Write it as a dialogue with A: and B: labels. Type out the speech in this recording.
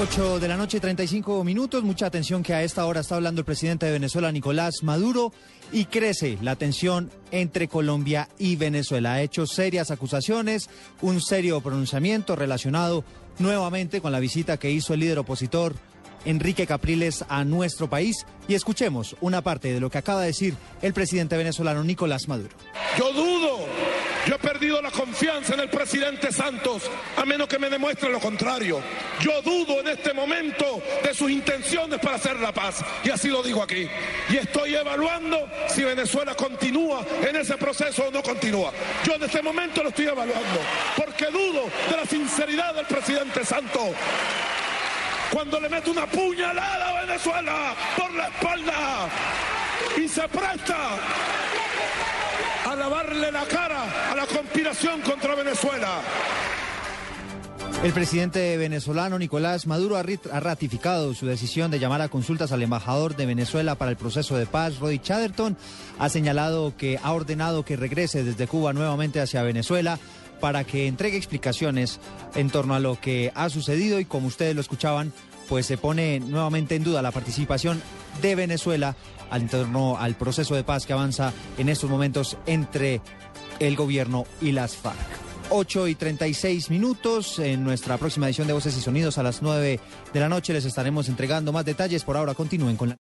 A: 8 de la noche, 35 minutos. Mucha atención que a esta hora está hablando el presidente de Venezuela, Nicolás Maduro, y crece la tensión entre Colombia y Venezuela. Ha hecho serias acusaciones, un serio pronunciamiento relacionado nuevamente con la visita que hizo el líder opositor Enrique Capriles a nuestro país y escuchemos una parte de lo que acaba de decir el presidente venezolano Nicolás Maduro.
B: Yo dudo, yo he perdido la confianza en el presidente Santos a menos que me demuestre lo contrario. Yo dudo en este momento de sus intenciones para hacer la paz y así lo digo aquí. Y estoy evaluando si Venezuela continúa en ese proceso o no continúa. Yo en este momento lo estoy evaluando porque dudo de la sinceridad del presidente Santos cuando le mete una puñalada a Venezuela por la espalda y se presta lavarle la cara a la conspiración contra Venezuela.
A: El presidente venezolano Nicolás Maduro ha ratificado su decisión de llamar a consultas al embajador de Venezuela para el proceso de paz, Roddy Chatterton. Ha señalado que ha ordenado que regrese desde Cuba nuevamente hacia Venezuela para que entregue explicaciones en torno a lo que ha sucedido y como ustedes lo escuchaban, pues se pone nuevamente en duda la participación de Venezuela al torno al proceso de paz que avanza en estos momentos entre el gobierno y las FARC. 8 y 36 minutos. En nuestra próxima edición de Voces y Sonidos a las 9 de la noche les estaremos entregando más detalles. Por ahora continúen con la...